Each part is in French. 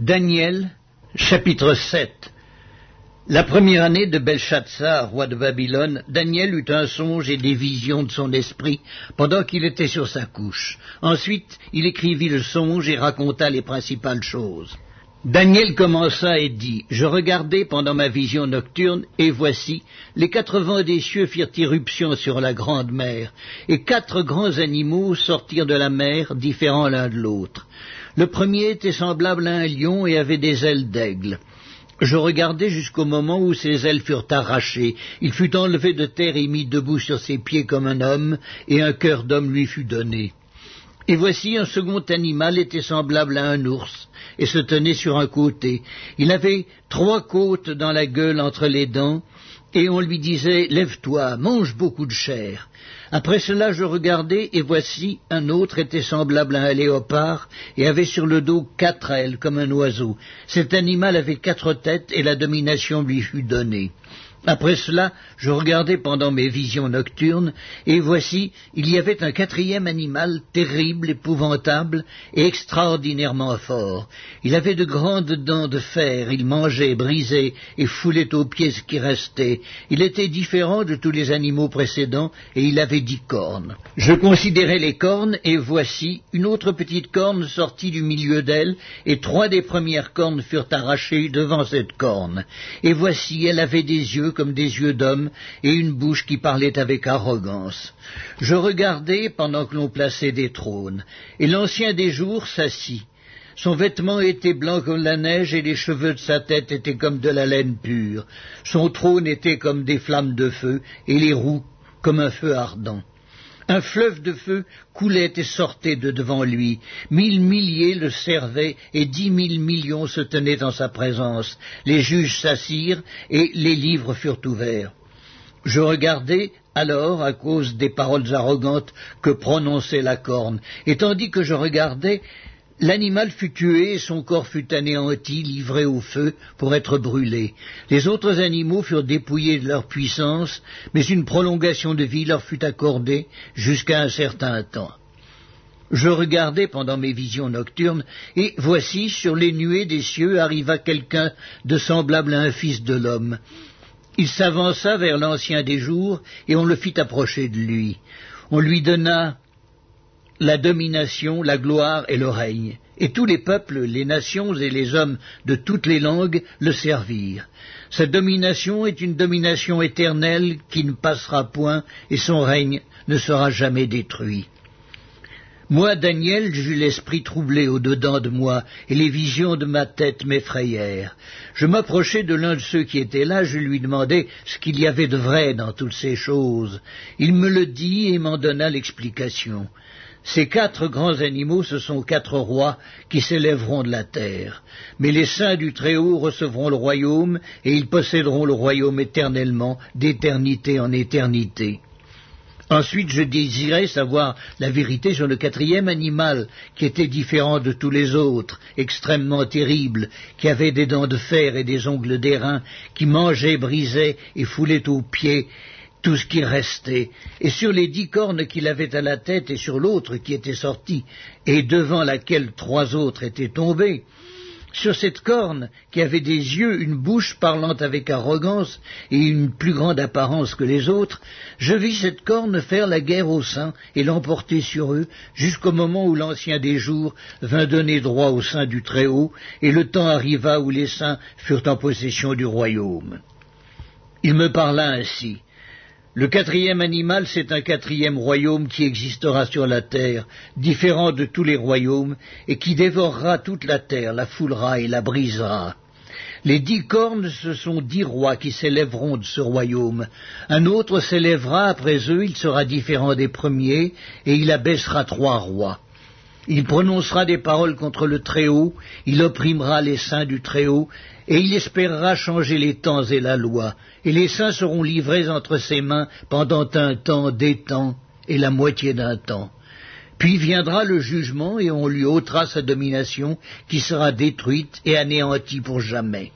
Daniel, chapitre 7 La première année de Belshazzar, roi de Babylone, Daniel eut un songe et des visions de son esprit pendant qu'il était sur sa couche. Ensuite, il écrivit le songe et raconta les principales choses. Daniel commença et dit, Je regardai pendant ma vision nocturne, et voici, les quatre vents des cieux firent irruption sur la grande mer, et quatre grands animaux sortirent de la mer, différents l'un de l'autre. Le premier était semblable à un lion et avait des ailes d'aigle. Je regardai jusqu'au moment où ses ailes furent arrachées. Il fut enlevé de terre et mis debout sur ses pieds comme un homme, et un cœur d'homme lui fut donné. Et voici un second animal était semblable à un ours, et se tenait sur un côté. Il avait trois côtes dans la gueule entre les dents, et on lui disait Lève-toi, mange beaucoup de chair. Après cela je regardai, et voici un autre était semblable à un léopard, et avait sur le dos quatre ailes comme un oiseau. Cet animal avait quatre têtes, et la domination lui fut donnée. Après cela, je regardai pendant mes visions nocturnes, et voici, il y avait un quatrième animal terrible, épouvantable et extraordinairement fort. Il avait de grandes dents de fer, il mangeait, brisait et foulait aux pieds ce qui restait. Il était différent de tous les animaux précédents, et il avait dix cornes. Je considérai les cornes, et voici, une autre petite corne sortit du milieu d'elle, et trois des premières cornes furent arrachées devant cette corne. Et voici, elle avait des yeux comme des yeux d'homme et une bouche qui parlait avec arrogance. Je regardais pendant que l'on plaçait des trônes, et l'ancien des jours s'assit. Son vêtement était blanc comme la neige et les cheveux de sa tête étaient comme de la laine pure. Son trône était comme des flammes de feu et les roues comme un feu ardent. Un fleuve de feu coulait et sortait de devant lui. Mille milliers le servaient et dix mille millions se tenaient en sa présence. Les juges s'assirent et les livres furent ouverts. Je regardai alors à cause des paroles arrogantes que prononçait la corne, et tandis que je regardais, L'animal fut tué et son corps fut anéanti, livré au feu pour être brûlé. Les autres animaux furent dépouillés de leur puissance, mais une prolongation de vie leur fut accordée jusqu'à un certain temps. Je regardai pendant mes visions nocturnes, et voici, sur les nuées des cieux arriva quelqu'un de semblable à un fils de l'homme. Il s'avança vers l'ancien des jours, et on le fit approcher de lui. On lui donna la domination, la gloire et le règne. Et tous les peuples, les nations et les hommes de toutes les langues le servirent. Cette domination est une domination éternelle qui ne passera point et son règne ne sera jamais détruit. Moi, Daniel, j'eus l'esprit troublé au-dedans de moi, et les visions de ma tête m'effrayèrent. Je m'approchai de l'un de ceux qui étaient là, je lui demandai ce qu'il y avait de vrai dans toutes ces choses. Il me le dit et m'en donna l'explication. Ces quatre grands animaux, ce sont quatre rois qui s'élèveront de la terre. Mais les saints du Très-Haut recevront le royaume, et ils posséderont le royaume éternellement, d'éternité en éternité. Ensuite, je désirais savoir la vérité sur le quatrième animal, qui était différent de tous les autres, extrêmement terrible, qui avait des dents de fer et des ongles d'airain, qui mangeait, brisait et foulait aux pieds tout ce qui restait, et sur les dix cornes qu'il avait à la tête et sur l'autre qui était sortie, et devant laquelle trois autres étaient tombés, sur cette corne, qui avait des yeux, une bouche parlant avec arrogance et une plus grande apparence que les autres, je vis cette corne faire la guerre aux saints et l'emporter sur eux, jusqu'au moment où l'ancien des jours vint donner droit au sein du Très-Haut, et le temps arriva où les saints furent en possession du royaume. Il me parla ainsi. Le quatrième animal, c'est un quatrième royaume qui existera sur la terre, différent de tous les royaumes, et qui dévorera toute la terre, la foulera et la brisera. Les dix cornes, ce sont dix rois qui s'élèveront de ce royaume. Un autre s'élèvera après eux, il sera différent des premiers, et il abaissera trois rois. Il prononcera des paroles contre le Très-Haut, il opprimera les saints du Très-Haut, et il espérera changer les temps et la loi, et les saints seront livrés entre ses mains pendant un temps, des temps, et la moitié d'un temps. Puis viendra le jugement, et on lui ôtera sa domination, qui sera détruite et anéantie pour jamais.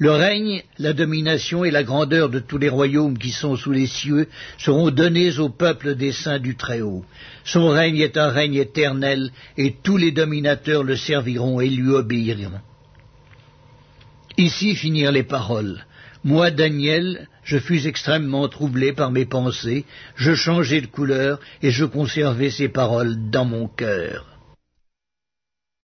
Le règne, la domination et la grandeur de tous les royaumes qui sont sous les cieux seront donnés au peuple des saints du Très-Haut. Son règne est un règne éternel, et tous les dominateurs le serviront et lui obéiront. Ici finirent les paroles. Moi, Daniel, je fus extrêmement troublé par mes pensées, je changeai de couleur et je conservai ces paroles dans mon cœur.